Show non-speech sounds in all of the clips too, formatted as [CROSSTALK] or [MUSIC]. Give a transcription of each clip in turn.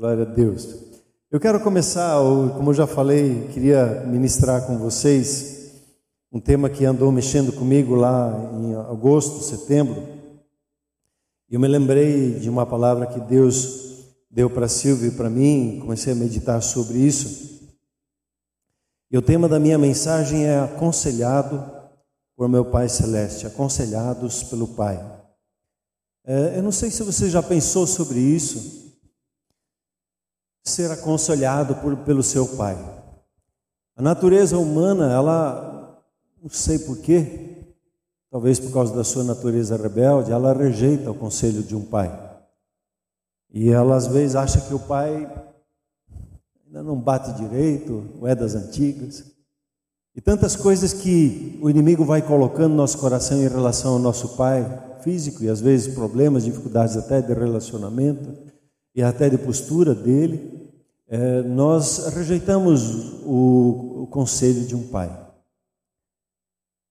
Glória a Deus. Eu quero começar, como eu já falei, queria ministrar com vocês um tema que andou mexendo comigo lá em agosto, setembro. Eu me lembrei de uma palavra que Deus deu para Silvio e para mim, comecei a meditar sobre isso. E o tema da minha mensagem é aconselhado por meu Pai Celeste, aconselhados pelo Pai. É, eu não sei se você já pensou sobre isso, ser aconselhado por, pelo seu pai. A natureza humana, ela, não sei porquê, talvez por causa da sua natureza rebelde, ela rejeita o conselho de um pai. E ela às vezes acha que o pai ainda não bate direito, ou é das antigas. E tantas coisas que o inimigo vai colocando no nosso coração em relação ao nosso pai físico, e às vezes problemas, dificuldades até de relacionamento e até de postura dele, é, nós rejeitamos o, o conselho de um pai.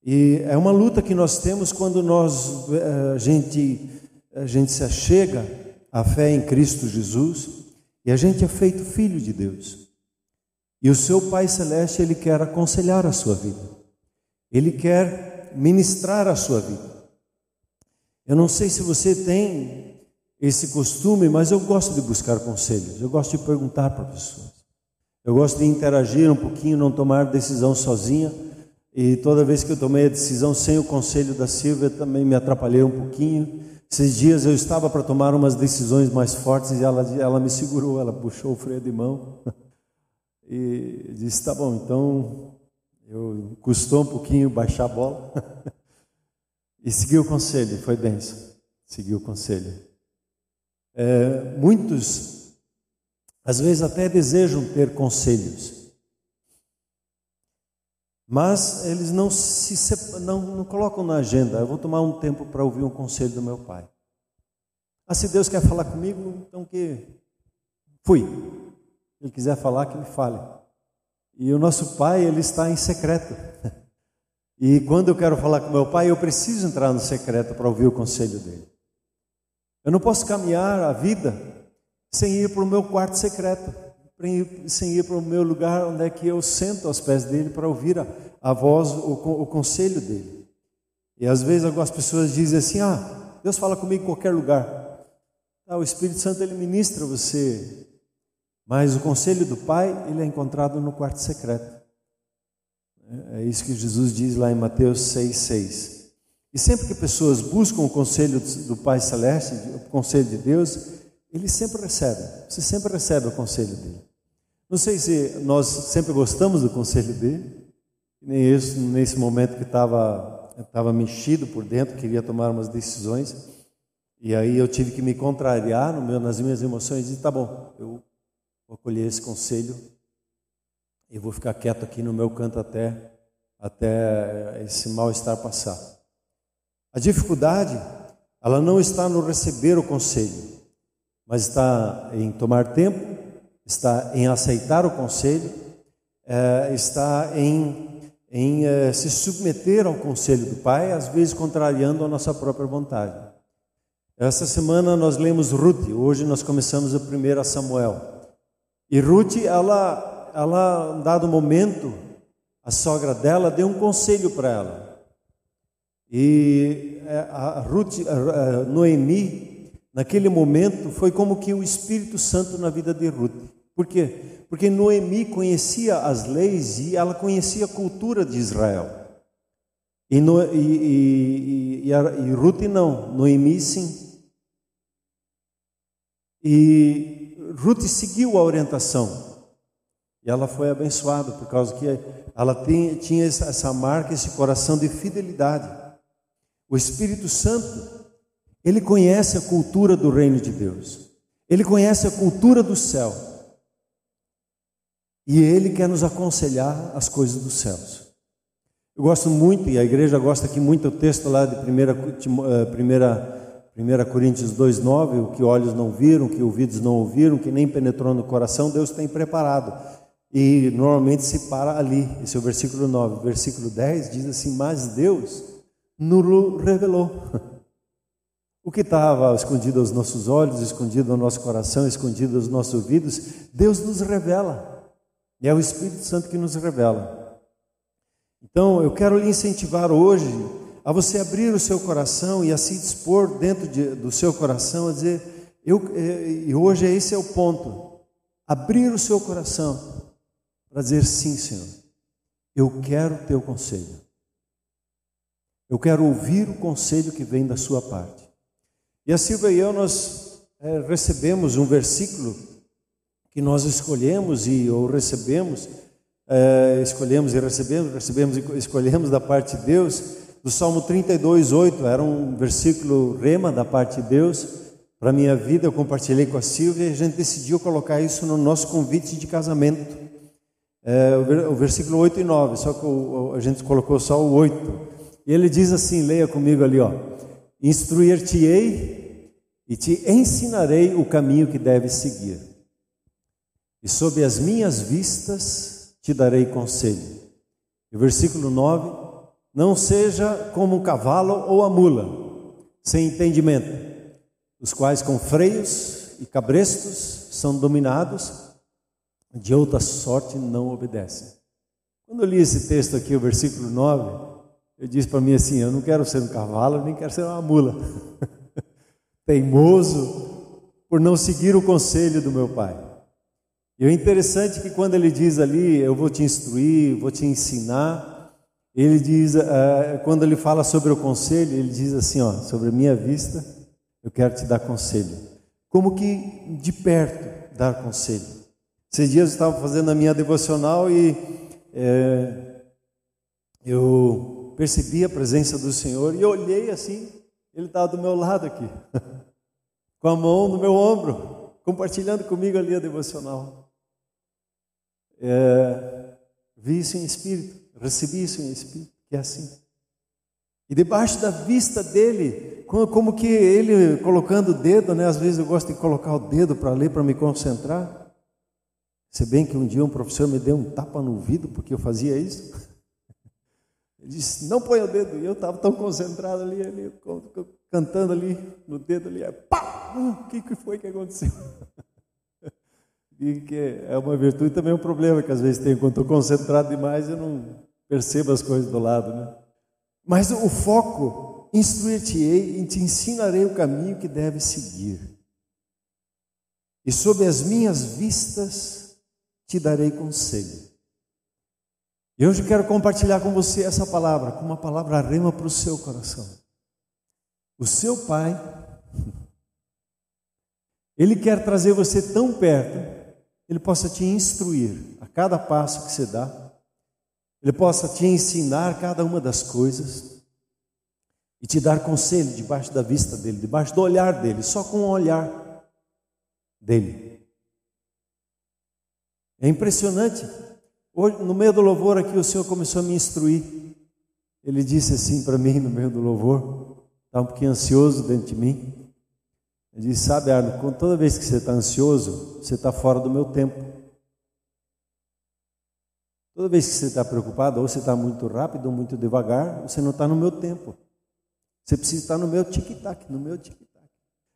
E é uma luta que nós temos quando nós, é, a gente, a gente se achega à fé em Cristo Jesus e a gente é feito filho de Deus. E o seu Pai Celeste, Ele quer aconselhar a sua vida. Ele quer ministrar a sua vida. Eu não sei se você tem esse costume, mas eu gosto de buscar conselhos, eu gosto de perguntar para pessoas. Eu gosto de interagir um pouquinho, não tomar decisão sozinha. E toda vez que eu tomei a decisão sem o conselho da Silvia, também me atrapalhei um pouquinho. Esses dias eu estava para tomar umas decisões mais fortes e ela, ela me segurou, ela puxou o freio de mão [LAUGHS] e disse: Tá bom, então eu custou um pouquinho baixar a bola [LAUGHS] e segui o conselho, foi benção, segui o conselho. É, muitos, às vezes, até desejam ter conselhos, mas eles não se não, não colocam na agenda. Eu vou tomar um tempo para ouvir um conselho do meu pai. Ah, se Deus quer falar comigo, então que fui. Se ele quiser falar, que ele fale. E o nosso pai, ele está em secreto. [LAUGHS] E quando eu quero falar com meu pai, eu preciso entrar no secreto para ouvir o conselho dele. Eu não posso caminhar a vida sem ir para o meu quarto secreto, sem ir para o meu lugar onde é que eu sento aos pés dele para ouvir a, a voz, o, o conselho dele. E às vezes algumas pessoas dizem assim: Ah, Deus fala comigo em qualquer lugar. Ah, o Espírito Santo ele ministra você, mas o conselho do Pai ele é encontrado no quarto secreto. É, é isso que Jesus diz lá em Mateus 6,6. E sempre que pessoas buscam o conselho do Pai Celeste, o conselho de Deus, ele sempre recebe. Você sempre recebe o conselho dele. Não sei se nós sempre gostamos do conselho dele, nem isso nesse momento que estava estava mexido por dentro, queria tomar umas decisões, e aí eu tive que me contrariar no meu, nas minhas emoções e tá bom, eu vou acolher esse conselho e vou ficar quieto aqui no meu canto até até esse mal-estar passar. A dificuldade, ela não está no receber o conselho, mas está em tomar tempo, está em aceitar o conselho, é, está em, em é, se submeter ao conselho do Pai, às vezes contrariando a nossa própria vontade. Essa semana nós lemos Ruth, hoje nós começamos a Samuel. E Ruth, ela, ela, dado momento, a sogra dela deu um conselho para ela. E é, a Ruth, a Noemi, naquele momento, foi como que o Espírito Santo na vida de Ruth. Por quê? Porque Noemi conhecia as leis e ela conhecia a cultura de Israel. E, no, e, e, e, a, e Ruth não, Noemi sim. E Ruth seguiu a orientação. E ela foi abençoada por causa que ela tinha, tinha essa marca, esse coração de fidelidade. O Espírito Santo, ele conhece a cultura do reino de Deus, ele conhece a cultura do céu, e ele quer nos aconselhar as coisas dos céus. Eu gosto muito, e a igreja gosta aqui muito, o texto lá de 1 primeira, primeira Coríntios 2,9: o que olhos não viram, o que ouvidos não ouviram, que nem penetrou no coração, Deus tem preparado. E normalmente se para ali, esse é o versículo 9. O versículo 10 diz assim: Mas Deus nos revelou. [LAUGHS] O que estava escondido aos nossos olhos, escondido ao nosso coração, escondido aos nossos ouvidos, Deus nos revela. E é o Espírito Santo que nos revela. Então, eu quero lhe incentivar hoje a você abrir o seu coração e a se dispor dentro de, do seu coração a dizer: eu, é, e hoje esse é o ponto. Abrir o seu coração para dizer: sim, Senhor, eu quero o teu conselho. Eu quero ouvir o conselho que vem da sua parte. E a Silvia e eu, nós é, recebemos um versículo que nós escolhemos e ou recebemos, é, escolhemos e recebemos, recebemos e escolhemos da parte de Deus, do Salmo 32, 8, era um versículo rema da parte de Deus para a minha vida, eu compartilhei com a Silvia e a gente decidiu colocar isso no nosso convite de casamento. É, o versículo 8 e 9, só que a gente colocou só o 8. E ele diz assim, leia comigo ali, ó. Instruir-te-ei e te ensinarei o caminho que deves seguir. E sob as minhas vistas te darei conselho. E o versículo 9: Não seja como o cavalo ou a mula, sem entendimento, os quais com freios e cabrestos são dominados, de outra sorte não obedecem. Quando eu li esse texto aqui, o versículo 9, eu disse para mim assim: eu não quero ser um cavalo, nem quero ser uma mula. [LAUGHS] Teimoso por não seguir o conselho do meu pai. E o interessante é que quando ele diz ali, eu vou te instruir, vou te ensinar, ele diz, uh, quando ele fala sobre o conselho, ele diz assim: ó, sobre a minha vista, eu quero te dar conselho. Como que de perto dar conselho. Esses dias eu estava fazendo a minha devocional e é, eu percebi a presença do Senhor e olhei assim, ele estava do meu lado aqui, [LAUGHS] com a mão no meu ombro, compartilhando comigo ali a devocional. É, vi isso em espírito, recebi isso em espírito, que é assim. E debaixo da vista dele, como, que ele colocando o dedo, né? Às vezes eu gosto de colocar o dedo para ler, para me concentrar. Se bem que um dia um professor me deu um tapa no ouvido porque eu fazia isso. [LAUGHS] Ele disse, não põe o dedo. E eu estava tão concentrado ali, ali, cantando ali no dedo ali. Pá! O que, foi que aconteceu? [LAUGHS] E que é uma virtude também é um problema que às vezes tenho. Quando estou concentrado demais, eu não percebo as coisas do lado. Né? Mas o foco, instruir-te-ei e te ensinarei o caminho que deve seguir. E sob as minhas vistas te darei conselho. E hoje quero compartilhar com você essa palavra, com uma palavra rema para o seu coração. O seu pai, [LAUGHS] ele quer trazer você tão perto, ele possa te instruir a cada passo que você dá, ele possa te ensinar cada uma das coisas e te dar conselho debaixo da vista dele, debaixo do olhar dele, só com o olhar dele. É impressionante Hoje, no meio do louvor aqui, o Senhor começou a me instruir. Ele disse assim para mim no meio do louvor, estava um pouquinho ansioso dentro de mim. Ele disse: Sabe, Arno, toda vez que você está ansioso, você está fora do meu tempo. Toda vez que você está preocupado, ou você está muito rápido ou muito devagar, você não está no meu tempo. Você precisa estar no meu tic-tac, no meu tic-tac.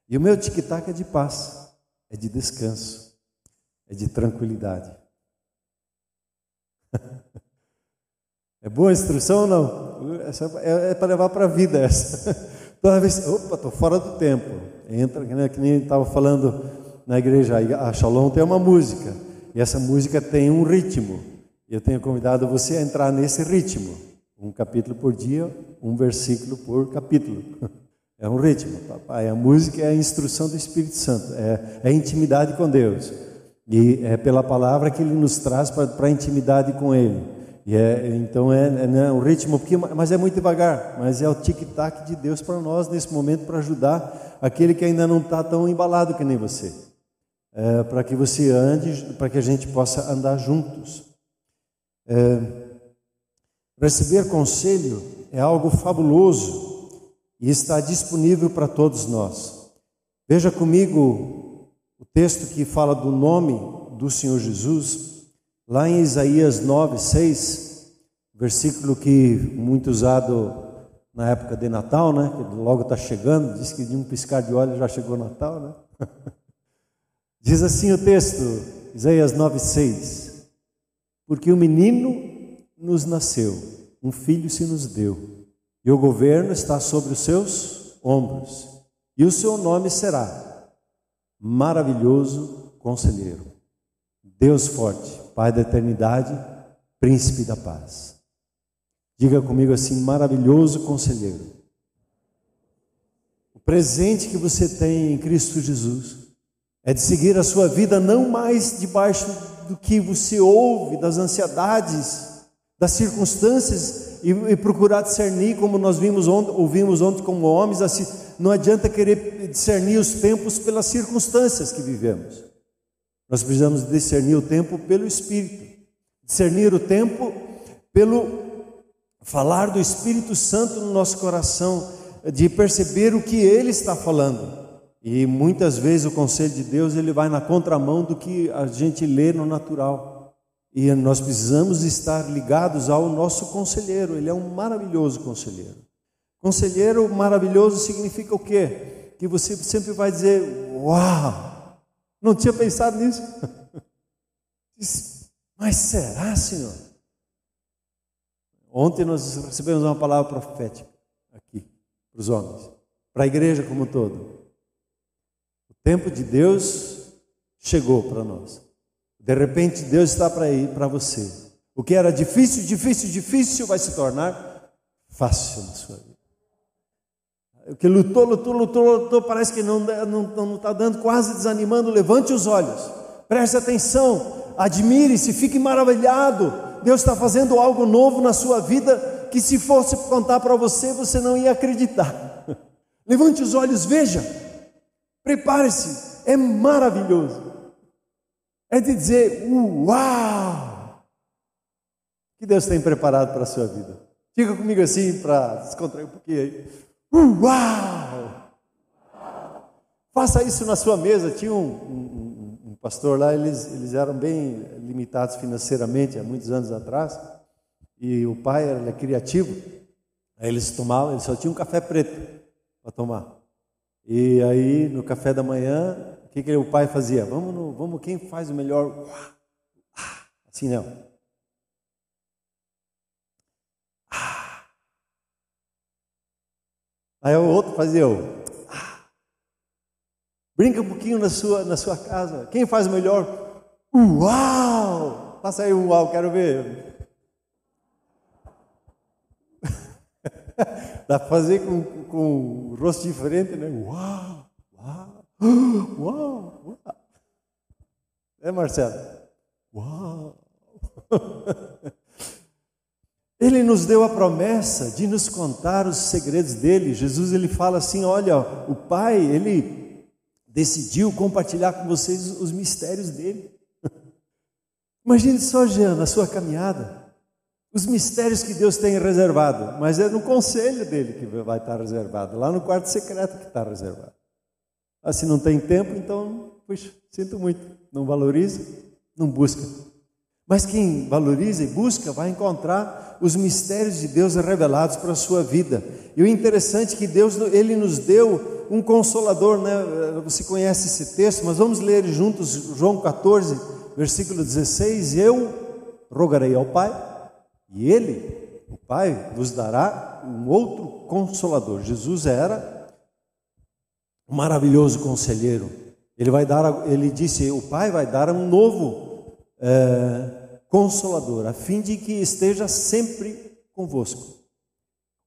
E o meu tic-tac é de paz, é de descanso, é de tranquilidade. É boa a instrução ou não? Essa é, é para levar para a vida essa. [LAUGHS] Toda vez, opa, estou fora do tempo. Entra, nem, que nem estava falando na igreja, a Shalom tem uma música. E essa música tem um ritmo. Eu tenho convidado você a entrar nesse ritmo. Um capítulo por dia, um versículo por capítulo. [LAUGHS] É um ritmo, papai. A música é a instrução do Espírito Santo, é, é a intimidade com Deus. E é pela palavra que ele nos traz para a intimidade com Ele. E é, então é, é né, o ritmo, porque, mas é muito devagar, mas é o tic-tac de Deus para nós nesse momento para ajudar aquele que ainda não está tão embalado que nem você, é, para que você ande, para que a gente possa andar juntos. É, receber conselho é algo fabuloso e está disponível para todos nós. Veja comigo o texto que fala do nome do Senhor Jesus Lá em Isaías 9, 6, versículo que muito usado na época de Natal, né? Que logo está chegando, diz que de um piscar de olhos já chegou Natal, né? [LAUGHS] Diz assim o texto, Isaías 9,6: Porque o menino nos nasceu, um filho se nos deu, e o governo está sobre os seus ombros, e o seu nome será Maravilhoso Conselheiro, Deus Forte, Pai da Eternidade, Príncipe da Paz. Diga comigo assim: Maravilhoso Conselheiro. O presente que você tem em Cristo Jesus é de seguir a sua vida não mais debaixo do que você ouve, das ansiedades, das circunstâncias e, e procurar discernir, como nós vimos ontem, ouvimos ontem como homens, assim, não adianta querer discernir os tempos pelas circunstâncias que vivemos. Nós precisamos discernir o tempo pelo Espírito, discernir o tempo pelo falar do Espírito Santo no nosso coração, de perceber o que Ele está falando. E muitas vezes o conselho de Deus ele vai na contramão do que a gente lê no natural. E nós precisamos estar ligados ao nosso conselheiro, ele é um maravilhoso conselheiro. Conselheiro maravilhoso significa o quê? Que você sempre vai dizer: Uau, não tinha pensado nisso. [LAUGHS] Mas será, Senhor? Ontem nós recebemos uma palavra profética aqui, para os homens, para a igreja como um todo tempo de Deus chegou para nós. De repente, Deus está para ir para você. O que era difícil, difícil, difícil vai se tornar fácil na sua vida. O que lutou, lutou, lutou, lutou, parece que não está não, não tá dando, quase desanimando. Levante os olhos, preste atenção, admire-se, fique maravilhado. Deus está fazendo algo novo na sua vida que, se fosse contar para você, você não ia acreditar. [LAUGHS] Levante os olhos, veja. Prepare-se, é maravilhoso. É de dizer, uau! que Deus tem preparado para a sua vida. Fica comigo assim para descontrair um pouquinho aí. Uau! Faça isso na sua mesa. Tinha um, um, um pastor lá, eles, eles eram bem limitados financeiramente há muitos anos atrás. E o pai era criativo. Aí eles tomavam, eles só tinham um café preto para tomar. E aí, no café da manhã, o que, que o pai fazia? Vamos, no, vamos quem faz o melhor? Assim não. Aí o outro fazia o. Brinca um pouquinho na sua, na sua casa. Quem faz melhor? Uau! Passa aí uau, quero ver. [LAUGHS] Dá para fazer com, com um rosto diferente, né? Uau! Uau! Uau! uau. É, Marcelo? Uau! [LAUGHS] Ele nos deu a promessa de nos contar os segredos dele. Jesus ele fala assim: olha, o Pai, ele decidiu compartilhar com vocês os mistérios dele. [LAUGHS] Imagine só, Jean, na sua caminhada os mistérios que Deus tem reservado, mas é no conselho dele que vai estar reservado, lá no quarto secreto que está reservado. Ah, se não tem tempo, então, puxa, sinto muito, não valoriza, não busca. Mas quem valoriza e busca vai encontrar os mistérios de Deus revelados para a sua vida. E o interessante é que Deus ele nos deu um consolador, né? Você conhece esse texto, mas vamos ler juntos João 14, versículo 16. Eu rogarei ao Pai e ele, o Pai, vos dará um outro consolador. Jesus era um maravilhoso conselheiro. Ele vai dar, ele disse, o Pai vai dar um novo é, consolador, a fim de que esteja sempre convosco.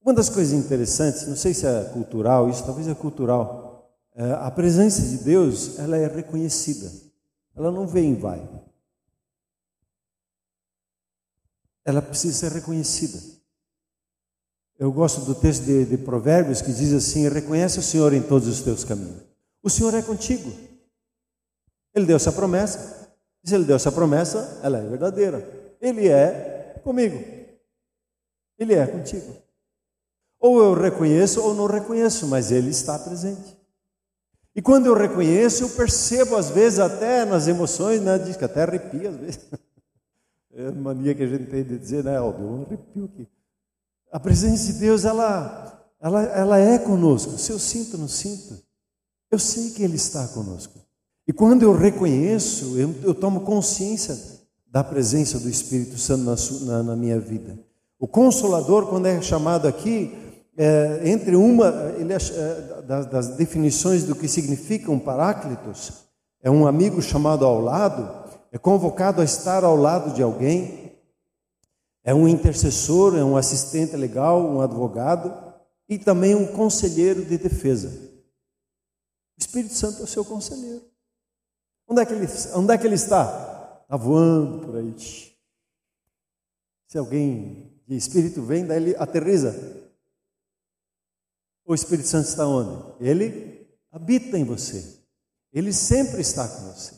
Uma das coisas interessantes, não sei se é cultural, isso talvez é cultural, é, a presença de Deus, ela é reconhecida. Ela não vem e vai. ela precisa ser reconhecida. Eu gosto do texto de, de, Provérbios que diz assim: reconhece o Senhor em todos os teus caminhos. O Senhor é contigo. Ele deu essa promessa. Se ele deu essa promessa, ela é verdadeira. Ele é comigo. Ele é contigo. Ou eu reconheço ou não reconheço, mas ele está presente. E quando eu reconheço, eu percebo às vezes até nas emoções, né, diz que até arrepia às vezes. [LAUGHS] É a mania que a gente tem de dizer, né, Aldo? Eu arrepio aqui. A presença de Deus, ela, ela, ela é conosco. Se eu sinto não sinto, eu sei que Ele está conosco. E quando eu reconheço, eu, eu tomo consciência da presença do Espírito Santo na, na, na minha vida. O Consolador, quando é chamado aqui, é, entre uma ele é, é, das, das, definições do que significa um paráclitos, é um amigo chamado ao lado, é convocado a estar ao lado de alguém, é um intercessor, é um assistente legal, um advogado e também um conselheiro de defesa. O Espírito Santo é o seu conselheiro. Onde é que ele, onde é que ele está? Está voando por aí. Se alguém de espírito vem, daí ele aterriza. O Espírito Santo está onde? Ele habita em você. Ele sempre está com você.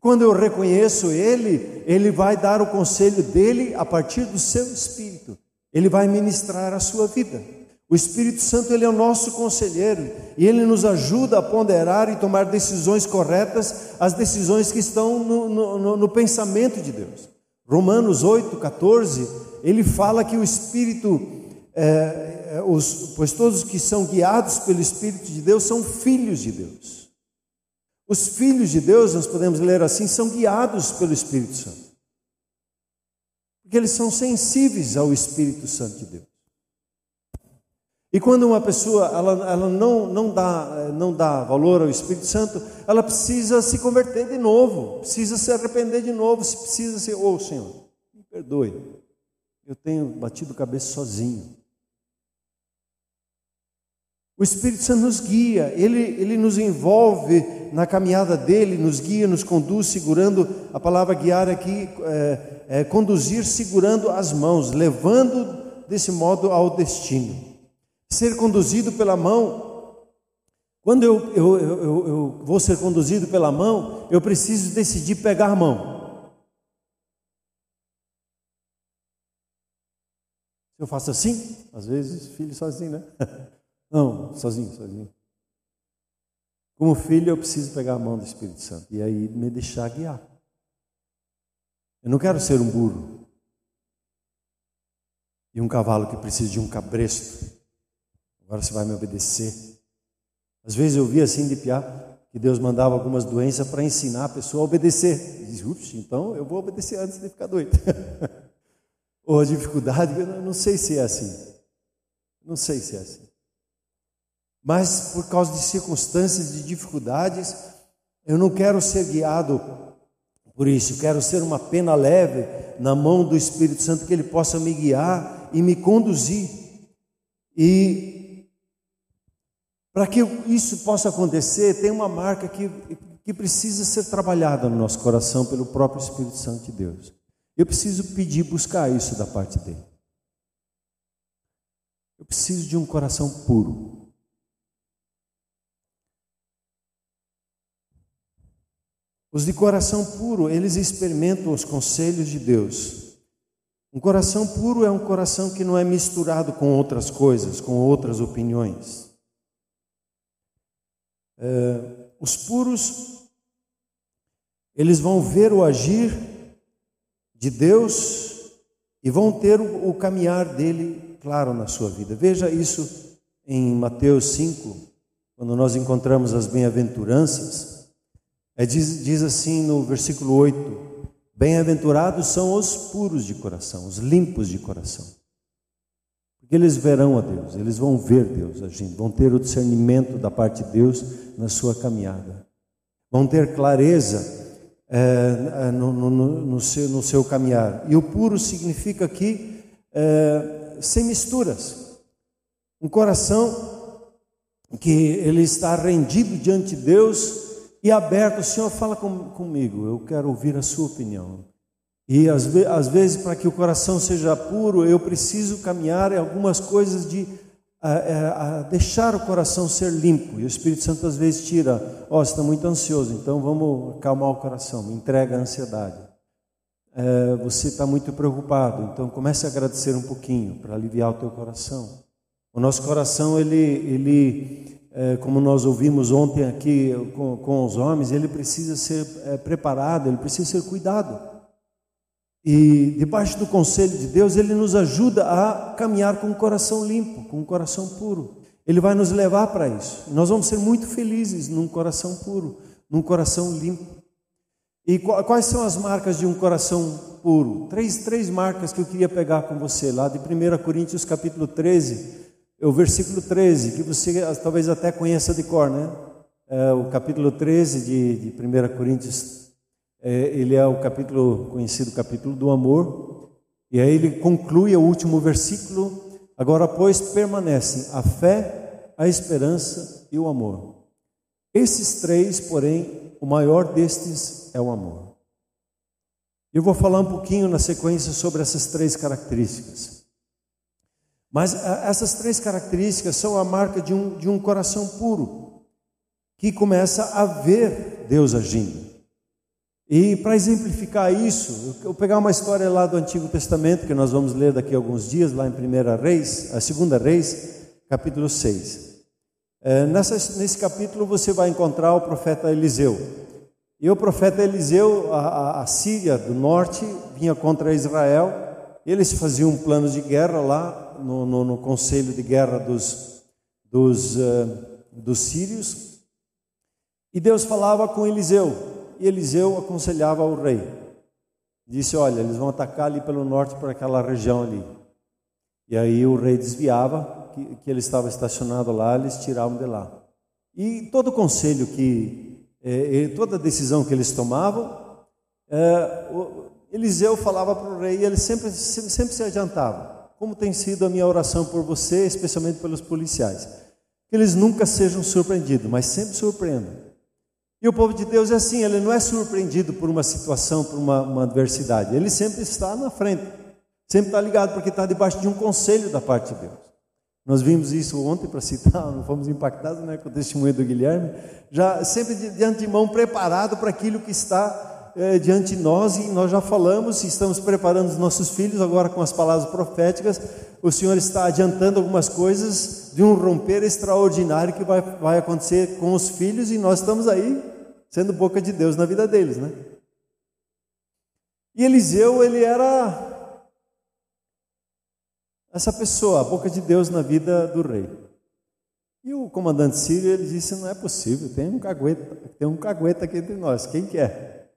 Quando eu reconheço Ele, Ele vai dar o conselho dele a partir do seu espírito. Ele vai ministrar a sua vida. O Espírito Santo ele é o nosso conselheiro e ele nos ajuda a ponderar e tomar decisões corretas, as decisões que estão no, no, no pensamento de Deus. Romanos 8, 14, ele fala que o Espírito, é, é, os, pois todos que são guiados pelo Espírito de Deus são filhos de Deus. Os filhos de Deus, nós podemos ler assim, são guiados pelo Espírito Santo. Porque eles são sensíveis ao Espírito Santo de Deus. E quando uma pessoa ela, ela não, não, dá, não dá valor ao Espírito Santo, ela precisa se converter de novo, precisa se arrepender de novo, precisa ser, ô oh, Senhor, me perdoe, eu tenho batido cabeça sozinho. O Espírito Santo nos guia, ele, ele nos envolve na caminhada dele, nos guia, nos conduz, segurando, a palavra guiar aqui, é, é, conduzir segurando as mãos, levando desse modo ao destino ser conduzido pela mão. Quando eu, eu, eu, eu, vou ser conduzido pela mão, eu preciso decidir pegar a mão. Eu faço assim, às vezes filho sozinho, né? [LAUGHS] Não, sozinho, sozinho. Como filho, eu preciso pegar a mão do Espírito Santo e aí me deixar guiar. Eu não quero ser um burro e um cavalo que precisa de um cabresto agora você vai me obedecer. Às vezes eu vi assim de piar que Deus mandava algumas doenças para ensinar a pessoa a obedecer. E diz, ups, então eu vou obedecer antes de ficar doido. [LAUGHS] Ou a dificuldade, eu não sei se é assim. Não sei se é assim. Mas por causa de circunstâncias, de dificuldades, eu não quero ser guiado por isso. Quero ser uma pena leve na mão do Espírito Santo, que Ele possa me guiar e me conduzir. E para que isso possa acontecer, tem uma marca que, que precisa ser trabalhada no nosso coração pelo próprio Espírito Santo de Deus. Eu preciso pedir, buscar isso da parte dele. Eu preciso de um coração puro. Os de coração puro, eles experimentam os conselhos de Deus. Um coração puro é um coração que não é misturado com outras coisas, com outras opiniões. É, os puros, eles vão ver o agir de Deus e vão ter o, o caminhar dele claro na sua vida. Veja isso em Mateus 5, quando nós encontramos as bem-aventuranças. É, diz, diz assim no versículo 8: Bem-aventurados são os puros de coração, os limpos de coração porque eles verão a Deus, eles vão ver Deus agindo, vão ter o discernimento da parte de Deus na sua caminhada, vão ter clareza é, no, no, no, seu, no, seu, caminhar. E o puro significa aqui é, sem misturas, um coração que ele está rendido diante de Deus e aberto. O Senhor fala com, comigo, eu quero ouvir a sua opinião. E às, às vezes, para que o coração seja puro, eu preciso caminhar em algumas coisas de a, a, a deixar o coração ser limpo. E o Espírito Santo às vezes tira, ó, oh, está muito ansioso, então vamos acalmar o coração, me entrega a ansiedade. É, você está muito preocupado, então comece a agradecer um pouquinho para aliviar o teu coração. O nosso coração, ele, ele é, como nós ouvimos ontem aqui com, com os homens, ele precisa ser é, preparado, ele precisa ser cuidado. E debaixo do conselho de Deus, Ele nos ajuda a caminhar com o coração limpo, com o coração puro. Ele vai nos levar para isso. Nós vamos ser muito felizes num coração puro, num coração limpo. E quais são as marcas de um coração puro? Três, três marcas que eu queria pegar com você, lá de 1 Coríntios capítulo 13, é o versículo 13, que você talvez até conheça de cor, né? É o capítulo 13 de, de 1 Coríntios, ele é o capítulo, conhecido capítulo do amor, e aí ele conclui o último versículo, agora pois permanecem a fé, a esperança e o amor. Esses três, porém, o maior destes é o amor. Eu vou falar um pouquinho na sequência sobre essas três características. Mas essas três características são a marca de um, de um coração puro que começa a ver Deus agindo. E para exemplificar isso, eu vou pegar uma história lá do Antigo Testamento, que nós vamos ler daqui a alguns dias, lá em 1 Reis, a segunda Reis, capítulo 6. É, nessa, nesse capítulo você vai encontrar o profeta Eliseu. E o profeta Eliseu, a, a Síria do norte, vinha contra Israel. Eles faziam um plano de guerra lá, no, no, no conselho de guerra dos, dos, uh, dos sírios. E Deus falava com Eliseu, e Eliseu aconselhava o rei. Disse: Olha, eles vão atacar ali pelo norte, por aquela região ali. E aí o rei desviava, que, que ele estava estacionado lá, eles tiravam de lá. E todo conselho que, é, toda decisão que eles tomavam, é, o, Eliseu falava para o rei e ele sempre, sempre, sempre se adiantava. Como tem sido a minha oração por você, especialmente pelos policiais. Que eles nunca sejam surpreendidos, mas sempre surpreendam. E o povo de Deus é assim, ele não é surpreendido por uma situação, por uma, uma adversidade. Ele sempre está na frente, sempre está ligado, porque está debaixo de um conselho da parte de Deus. Nós vimos isso ontem para citar, [LAUGHS] não fomos impactados né, com o testemunho do Guilherme, já sempre de, de antemão preparado para aquilo que está é, diante de nós, e nós já falamos, estamos preparando os nossos filhos agora com as palavras proféticas. O Senhor está adiantando algumas coisas de um romper extraordinário que vai, vai acontecer com os filhos, e nós estamos aí sendo boca de Deus na vida deles, né? E Eliseu, ele era essa pessoa, a boca de Deus na vida do rei. E o comandante sírio, ele disse, não é possível, tem um cagueta, tem um cagueta aqui entre nós, quem quer?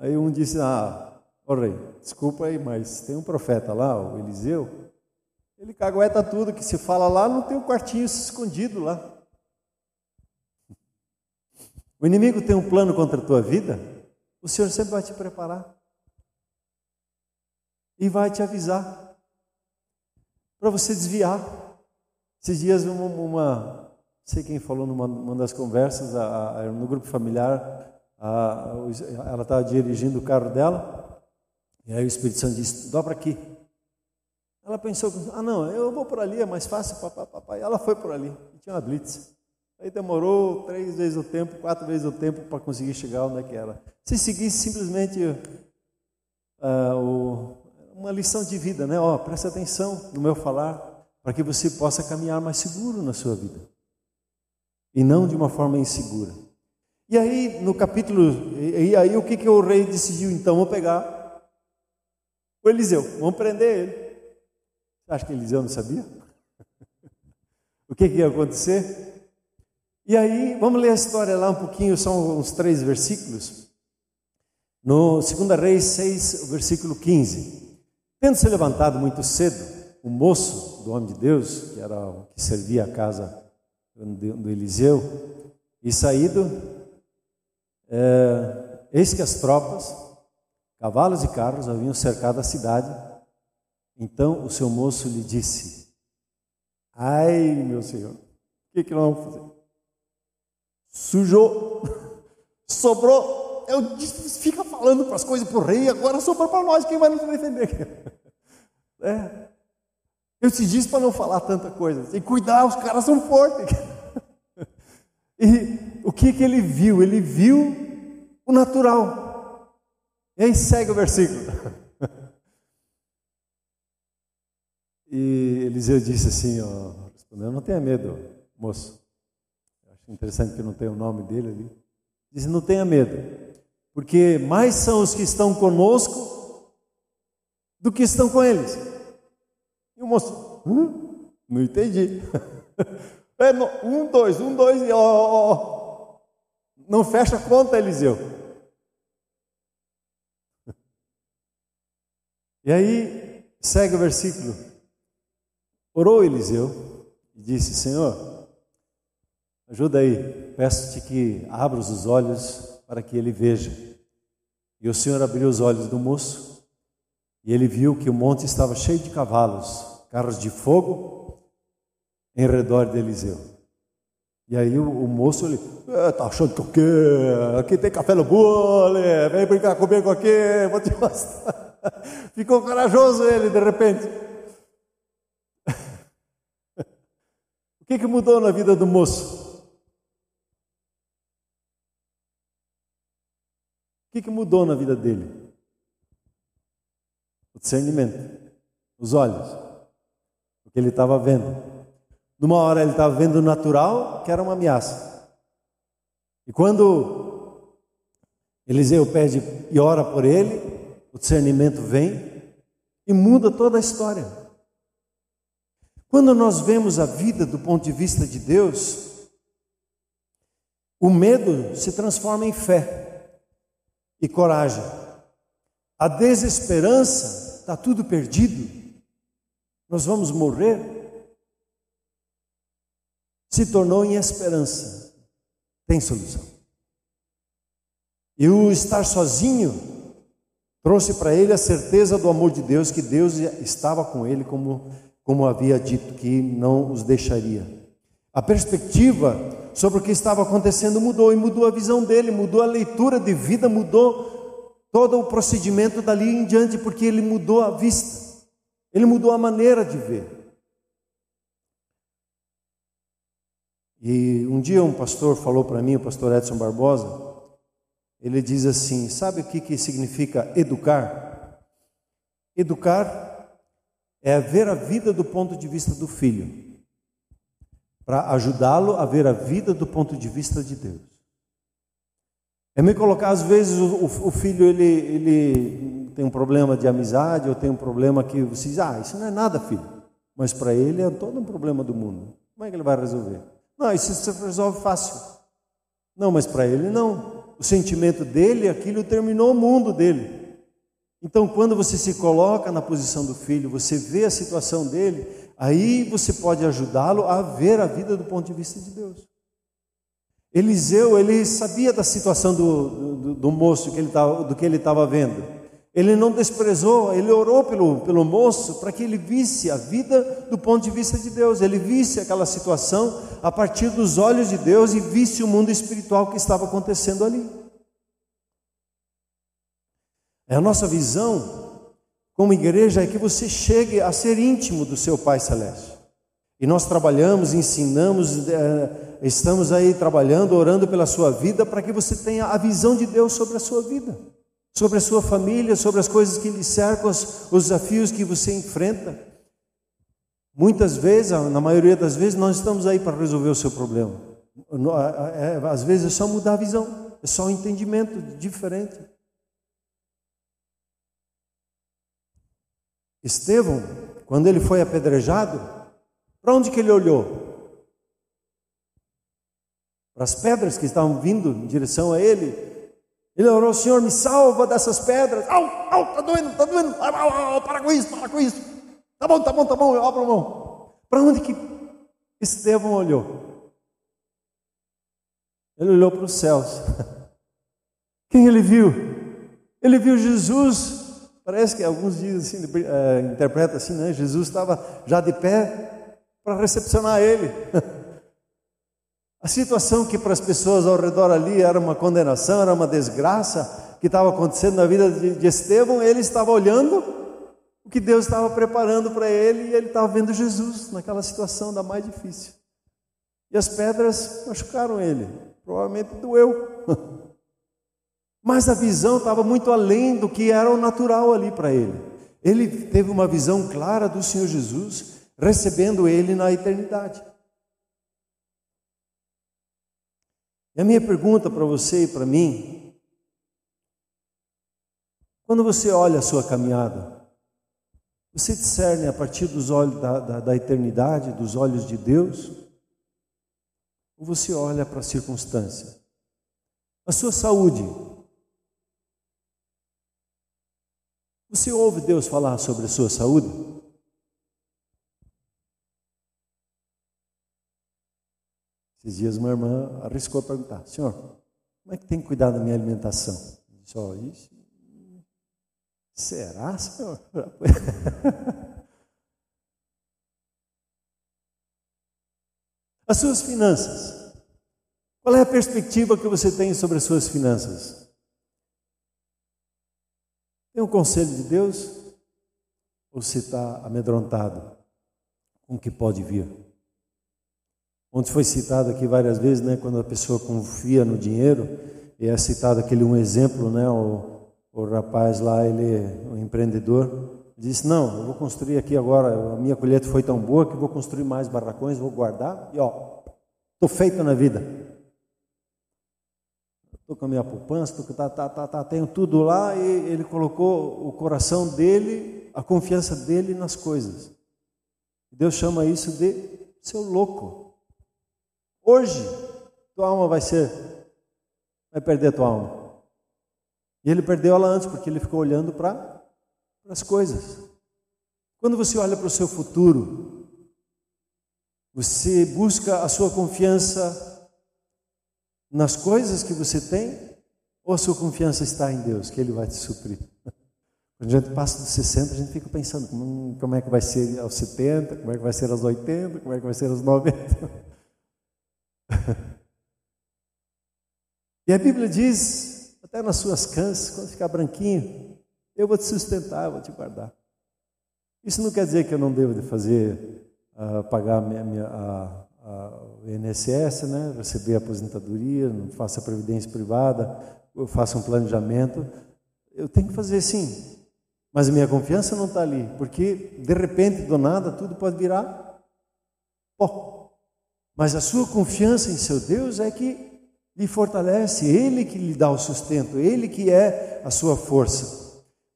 É? Aí um disse, ah, ô rei, desculpa aí, mas tem um profeta lá, o Eliseu, ele cagueta tudo que se fala lá, não tem um quartinho escondido lá. O inimigo tem um plano contra a tua vida, o Senhor sempre vai te preparar e vai te avisar para você desviar. Esses dias, uma, uma, sei quem falou numa, numa das conversas, a, a, no grupo familiar, a, ela estava dirigindo o carro dela, e aí o Espírito Santo disse: dobra aqui. Ela pensou: ah, não, eu vou por ali, é mais fácil, papai. Ela foi por ali, e tinha uma blitz. Aí demorou três vezes o tempo, quatro vezes o tempo para conseguir chegar onde é que era. Se seguisse simplesmente uh, o, uma lição de vida, né? Ó, oh, presta atenção no meu falar, para que você possa caminhar mais seguro na sua vida. E não de uma forma insegura. E aí, no capítulo, e aí o que, que o rei decidiu então? Vamos pegar o Eliseu, vamos prender ele. Você acha que Eliseu não sabia? [LAUGHS] o que, que ia acontecer? E aí, vamos ler a história lá um pouquinho, são uns três versículos. No 2 Reis 6, versículo 15. Tendo se levantado muito cedo, o moço do homem de Deus, que era o que servia a casa do Eliseu, e saído, é, eis que as tropas, cavalos e carros haviam cercado a cidade. Então o seu moço lhe disse: Ai, meu senhor, o que, que nós vamos fazer? sujou, [LAUGHS] sobrou. Eu disse, fica falando para as coisas para o rei, agora sobrou para nós, quem vai nos defender? [LAUGHS] É. Eu te disse para não falar tanta coisa, que cuidar, os caras são fortes. [LAUGHS] E o que, que ele viu? Ele viu o natural. E aí segue o versículo. E Eliseu disse assim, ó, não tenha medo, moço. Interessante que não tem o nome dele ali. Diz: não tenha medo, porque mais são os que estão conosco do que estão com eles. E o moço, hum, não entendi. [LAUGHS] É, um, dois, um, dois, ó, ó, ó. Não fecha a conta, Eliseu. [LAUGHS] E aí, segue o versículo. Orou Eliseu e disse: Senhor, ajuda aí, peço-te que abras os olhos para que ele veja. E o Senhor abriu os olhos do moço e ele viu que o monte estava cheio de cavalos, carros de fogo em redor de Eliseu. E aí o, o moço ele, ah, tá achando que o quê? Aqui tem café no bolo, vem brincar comigo aqui, vou te [LAUGHS] mostrar. Ficou corajoso ele de repente. O que, que mudou na vida do moço? O que, que mudou na vida dele? O discernimento, os olhos, o que ele estava vendo. Numa hora ele estava vendo o natural, que era uma ameaça. E quando Eliseu pede e ora por ele, o discernimento vem e muda toda a história. Quando nós vemos a vida do ponto de vista de Deus, o medo se transforma em fé e coragem. A desesperança está tudo perdido. Nós vamos morrer se tornou em esperança. Tem solução. E o estar sozinho trouxe para ele a certeza do amor de Deus, que Deus estava com ele, como, como havia dito, que não os deixaria. A perspectiva sobre o que estava acontecendo mudou, e mudou a visão dele, mudou a leitura de vida, mudou todo o procedimento dali em diante, porque ele mudou a vista, ele mudou a maneira de ver. E um dia um pastor falou para mim, o pastor Edson Barbosa, ele diz assim: sabe o que, que significa educar? Educar é ver a vida do ponto de vista do filho, para ajudá-lo a ver a vida do ponto de vista de Deus. É me colocar, às vezes, o, o, filho ele, ele tem um problema de amizade, ou tem um problema que você diz, ah, isso não é nada, filho. Mas para ele é todo um problema do mundo. Como é que ele vai resolver? Não, isso se resolve fácil. Não, mas para ele não. O sentimento dele, aquilo terminou o mundo dele. Então, quando você se coloca na posição do filho, você vê a situação dele, aí você pode ajudá-lo a ver a vida do ponto de vista de Deus. Eliseu, ele sabia da situação do, do, do moço, que ele tava, do que ele estava vendo. Ele não desprezou, ele orou pelo, pelo moço para que ele visse a vida do ponto de vista de Deus, ele visse aquela situação a partir dos olhos de Deus e visse o mundo espiritual que estava acontecendo ali. É a nossa visão como igreja é que você chegue a ser íntimo do seu Pai Celeste. E nós trabalhamos, ensinamos, é, estamos aí trabalhando, orando pela sua vida para que você tenha a visão de Deus sobre a sua vida sobre a sua família, sobre as coisas que lhe cercam, os, desafios que você enfrenta. Muitas vezes, na maioria das vezes, nós estamos aí para resolver o seu problema. É, às vezes é só mudar a visão, é só um entendimento diferente. Estevão, quando ele foi apedrejado, para onde que ele olhou? Para as pedras que estavam vindo em direção a ele, ele orou, Senhor, me salva dessas pedras. Au, au, tá doendo, tá doendo. Au, au, au, para com isso, para com isso. Tá bom, tá bom, tá bom, eu abro a mão. Para onde que Estevão olhou? Ele olhou para os céus. [LAUGHS] Quem ele viu? Ele viu Jesus. Parece que alguns dizem assim, é, interpreta assim, né? Jesus estava já de pé para recepcionar ele. [LAUGHS] A situação que para as pessoas ao redor ali era uma condenação, era uma desgraça que estava acontecendo na vida de Estevão, ele estava olhando o que Deus estava preparando para ele e ele estava vendo Jesus naquela situação da mais difícil. E as pedras machucaram ele, provavelmente doeu. [LAUGHS] Mas a visão estava muito além do que era o natural ali para ele. Ele teve uma visão clara do Senhor Jesus, recebendo ele na eternidade. E a minha pergunta para você e para mim, quando você olha a sua caminhada, Você discerne a partir dos olhos da, da, da eternidade, dos olhos de Deus? Ou você olha para a circunstância? A sua saúde. Você ouve Deus falar sobre a sua saúde? Esses dias uma irmã arriscou a perguntar, senhor, como é que tem que cuidar da minha alimentação? Eu disse, oh, isso, será, senhor? [LAUGHS] As suas finanças. Qual é a perspectiva que você tem sobre as suas finanças? Tem um conselho de Deus? Ou você está amedrontado com o que pode vir? Onde foi citado aqui várias vezes, né, quando a pessoa confia no dinheiro, e é citado aquele um exemplo, né, o, o rapaz lá, ele, o empreendedor, disse: Não, eu vou construir aqui agora. A minha colheita foi tão boa que vou construir mais barracões, vou guardar e ó, estou feito na vida. Estou com a minha poupança, tô, tá, tá, tá, tá, tenho tudo lá e ele colocou o coração dele, a confiança dele nas coisas. Deus chama isso de seu louco. Hoje, tua alma vai ser, vai perder tua alma. E ele perdeu ela antes, porque ele ficou olhando para as coisas. Quando você olha para o seu futuro, você busca a sua confiança nas coisas que você tem, ou a sua confiança está em Deus, que Ele vai te suprir? [LAUGHS] Quando a gente passa dos 60, a gente fica pensando hum, como é que vai ser aos 70, como é que vai ser aos 80, como é que vai ser aos 90. [LAUGHS] e a Bíblia diz, até nas suas cãs, quando ficar branquinho, eu vou te sustentar, eu vou te guardar. Isso não quer dizer que eu não devo de fazer, uh, pagar minha, minha, a, a, o INSS, né? receber a aposentadoria, não faça previdência privada, eu faço um planejamento. Eu tenho que fazer sim, mas a minha confiança não está ali, porque de repente, do nada, tudo pode virar pó. Mas a sua confiança em seu Deus é que lhe fortalece, Ele que lhe dá o sustento, Ele que é a sua força.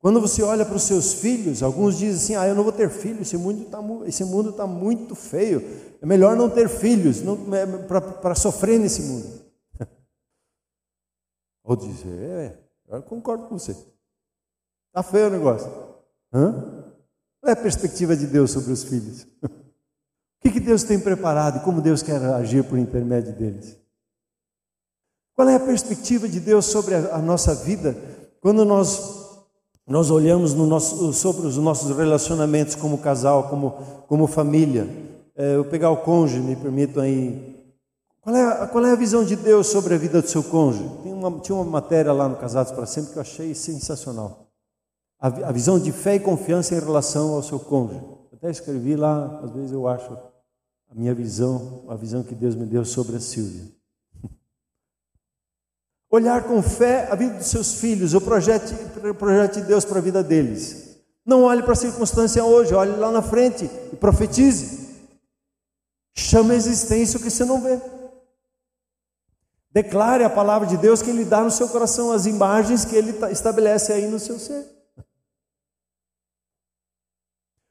Quando você olha para os seus filhos, alguns dizem assim: Ah, eu não vou ter filhos, esse mundo está esse mundo tá muito feio, é melhor não ter filhos é, para sofrer nesse mundo. [LAUGHS] Ou dizer: É, eu concordo com você, está feio o negócio. Hã? Qual é a perspectiva de Deus sobre os filhos? [LAUGHS] O que, que Deus tem preparado e como Deus quer agir por intermédio deles? Qual é a perspectiva de Deus sobre a, a nossa vida quando nós nós olhamos no nosso, sobre os nossos relacionamentos como casal, como, como família? É, eu pegar o cônjuge, me permitam aí. Qual é, a, qual é a visão de Deus sobre a vida do seu cônjuge? Uma, tinha uma matéria lá no Casados para Sempre que eu achei sensacional. A, a visão de fé e confiança em relação ao seu cônjuge. Até escrevi lá, às vezes eu acho a minha visão, a visão que Deus me deu sobre a Silvia. Olhar com fé a vida dos seus filhos, o projeto, o projeto de Deus para a vida deles. Não olhe para a circunstância hoje, olhe lá na frente e profetize. Chame a existência o que você não vê. Declare a palavra de Deus que Ele dá no seu coração, as imagens que Ele estabelece aí no seu ser.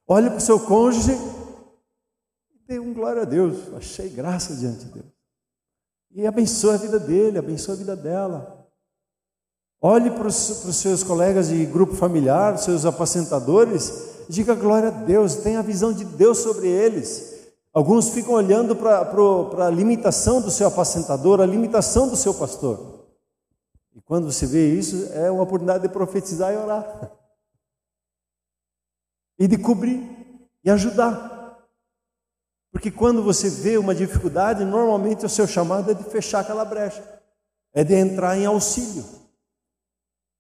Olhe para o seu cônjuge e dê um glória a Deus. Achei graça diante de Deus. E abençoe a vida dele, abençoe a vida dela. Olhe para os, seus colegas de grupo familiar, seus apacentadores, diga glória a Deus, tenha a visão de Deus sobre eles. Alguns ficam olhando para a limitação do seu apacentador, a limitação do seu pastor. E quando você vê isso, é uma oportunidade de profetizar e orar [LAUGHS] e de cobrir e ajudar. Porque quando você vê uma dificuldade, normalmente o seu chamado é de fechar aquela brecha, é de entrar em auxílio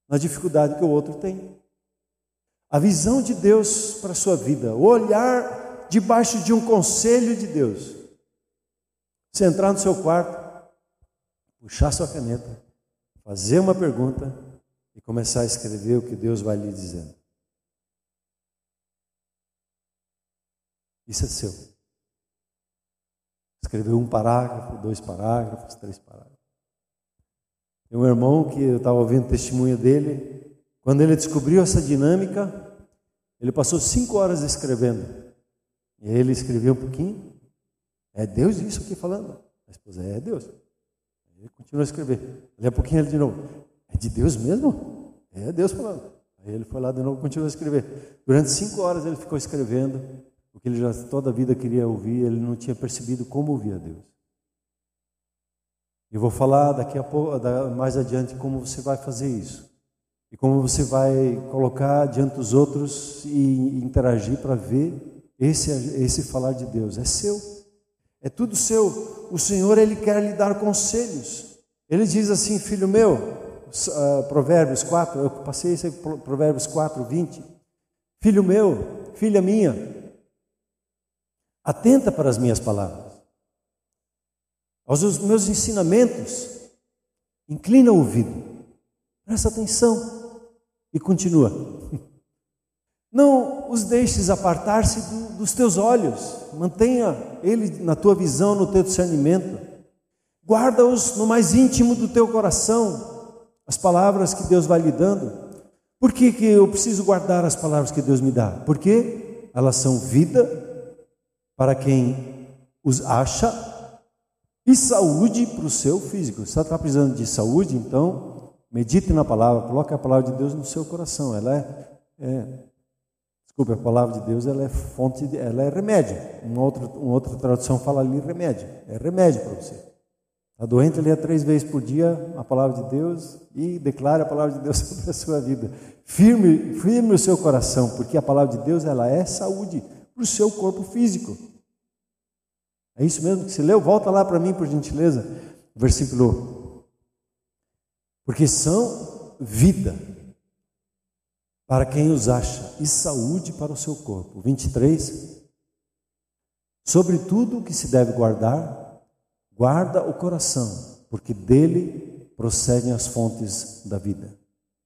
na dificuldade que o outro tem. A visão de Deus para a sua vida, o olhar debaixo de um conselho de Deus. Você entrar no seu quarto, puxar sua caneta, fazer uma pergunta e começar a escrever o que Deus vai lhe dizendo. Isso é seu. Escreveu um parágrafo, dois parágrafos, três parágrafos. Tem um irmão que eu estava ouvindo testemunho dele. Quando ele descobriu essa dinâmica, Ele passou cinco horas escrevendo. E ele escreveu um pouquinho. É Deus isso aqui falando. A esposa, é Deus. Ele continua a escrever. Daqui a pouquinho ele de novo. É de Deus mesmo? É Deus falando. Aí ele foi lá de novo e continuou a escrever. Durante cinco horas ele ficou escrevendo o que ele já toda a vida queria ouvir. Ele não tinha percebido como ouvir a Deus. Eu vou falar daqui a pouco, mais adiante, como você vai fazer isso. E como você vai colocar diante dos outros e interagir para ver esse, esse falar de Deus. É seu. É tudo seu. O Senhor, Ele quer lhe dar conselhos. Ele diz assim, filho meu, uh, Provérbios 4, eu passei esse Provérbios 4, 20. Filho meu, filha minha, atenta para as minhas palavras aos meus ensinamentos, inclina o ouvido, presta atenção e continua. [LAUGHS] Não os deixes apartar-se do, dos teus olhos, mantenha ele na tua visão, no teu discernimento, guarda-os no mais íntimo do teu coração, as palavras que Deus vai lhe dando. Por que, que eu preciso guardar as palavras que Deus me dá? Porque elas são vida para quem os acha e saúde para o seu físico. Se você está precisando de saúde, então medite na palavra, coloque a palavra de Deus no seu coração. Ela é, é desculpe, a palavra de Deus ela é fonte, de, ela é remédio. Uma outra, uma outra tradução fala ali remédio. É remédio para você. Está doente, lê três vezes por dia a palavra de Deus e declare a palavra de Deus [LAUGHS] sobre a sua vida. Firme, firme o seu coração, porque a palavra de Deus ela é saúde para o seu corpo físico. É isso mesmo que se leu? Volta lá para mim, por gentileza. Versículo. Porque são vida para quem os acha e saúde para o seu corpo. 23. Sobre tudo que se deve guardar, guarda o coração, porque dele procedem as fontes da vida.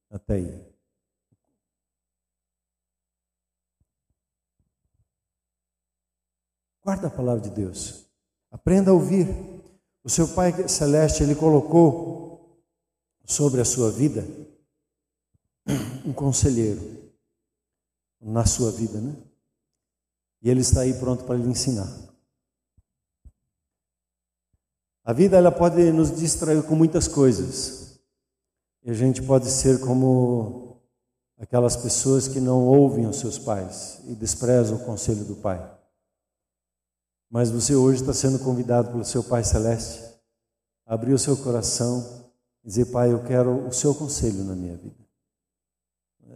Até aí. Guarda a palavra de Deus. Aprenda a ouvir. O seu Pai Celeste, Ele colocou sobre a sua vida um conselheiro na sua vida, né? E Ele está aí pronto para lhe ensinar. A vida ela pode nos distrair com muitas coisas. E a gente pode ser como aquelas pessoas que não ouvem os seus pais e desprezam o conselho do pai. Mas você hoje está sendo convidado pelo seu Pai Celeste a abrir o seu coração e dizer: Pai, eu quero o seu conselho na minha vida.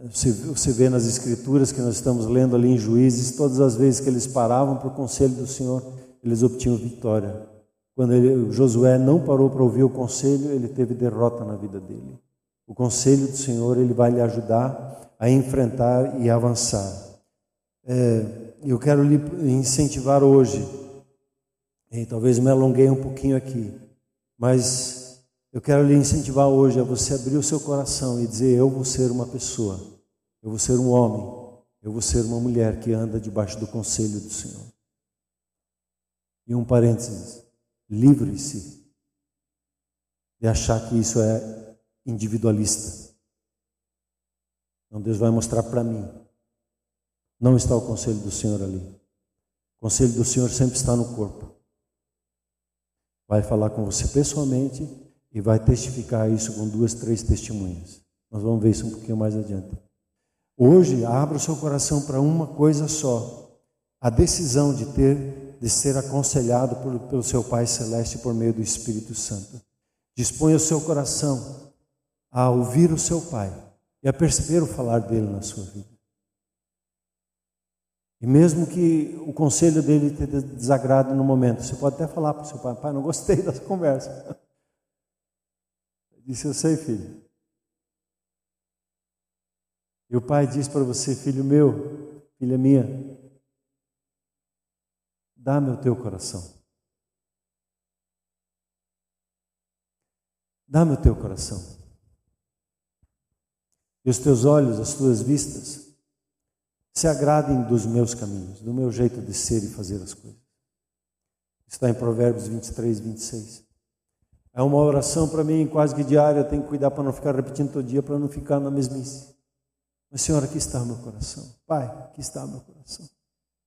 Você, vê nas Escrituras que nós estamos lendo ali em Juízes, todas as vezes que eles paravam para o conselho do Senhor, eles obtinham vitória. Quando ele, Josué não parou para ouvir o conselho, ele teve derrota na vida dele. O conselho do Senhor ele vai lhe ajudar a enfrentar e avançar. É, eu quero lhe incentivar hoje e talvez me alonguei um pouquinho aqui, mas eu quero lhe incentivar hoje a você abrir o seu coração e dizer: Eu vou ser uma pessoa, eu vou ser um homem, eu vou ser uma mulher que anda debaixo do conselho do Senhor. E um parênteses: livre-se de achar que isso é individualista. Então Deus vai mostrar para mim. Não está o conselho do Senhor ali. O conselho do Senhor sempre está no corpo vai falar com você pessoalmente e vai testificar isso com duas, três testemunhas. Nós vamos ver isso um pouquinho mais adiante. Hoje, abra o seu coração para uma coisa só: a decisão de ter, de ser aconselhado por, pelo seu Pai Celeste por meio do Espírito Santo. Disponha o seu coração a ouvir o seu Pai e a perceber o falar dele na sua vida. E mesmo que o conselho dele te desagrade no momento, você pode até falar para o seu pai: Pai, não gostei [LAUGHS] dessa conversa. Ele disse: Eu sei, filho. E o pai diz para você: Filho meu, filha minha, dá-me o teu coração. Dá-me o teu coração. E os teus olhos, as tuas vistas, se agradem dos meus caminhos, do meu jeito de ser e fazer as coisas. Está em Provérbios 23, 26. É uma oração para mim quase que diária, eu tenho que cuidar para não ficar repetindo todo dia, para não ficar na mesmice. Mas, Senhor, aqui está meu coração. Pai, aqui está meu coração.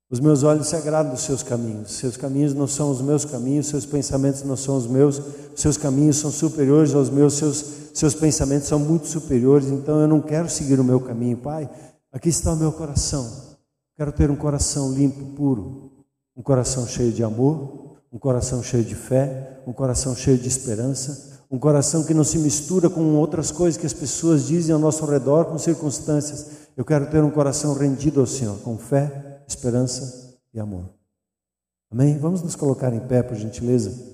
Os meus olhos se agradam dos seus caminhos. Seus caminhos não são os meus caminhos, seus pensamentos não são os meus. Seus caminhos são superiores aos meus, seus, seus pensamentos são muito superiores. Então eu não quero seguir o meu caminho, Pai. Aqui está o meu coração. Quero ter um coração limpo, puro, um coração cheio de amor, um coração cheio de fé, um coração cheio de esperança, um coração que não se mistura com outras coisas que as pessoas dizem ao nosso redor, com circunstâncias. Eu quero ter um coração rendido ao Senhor, com fé, esperança e amor. Amém? Vamos nos colocar em pé, por gentileza.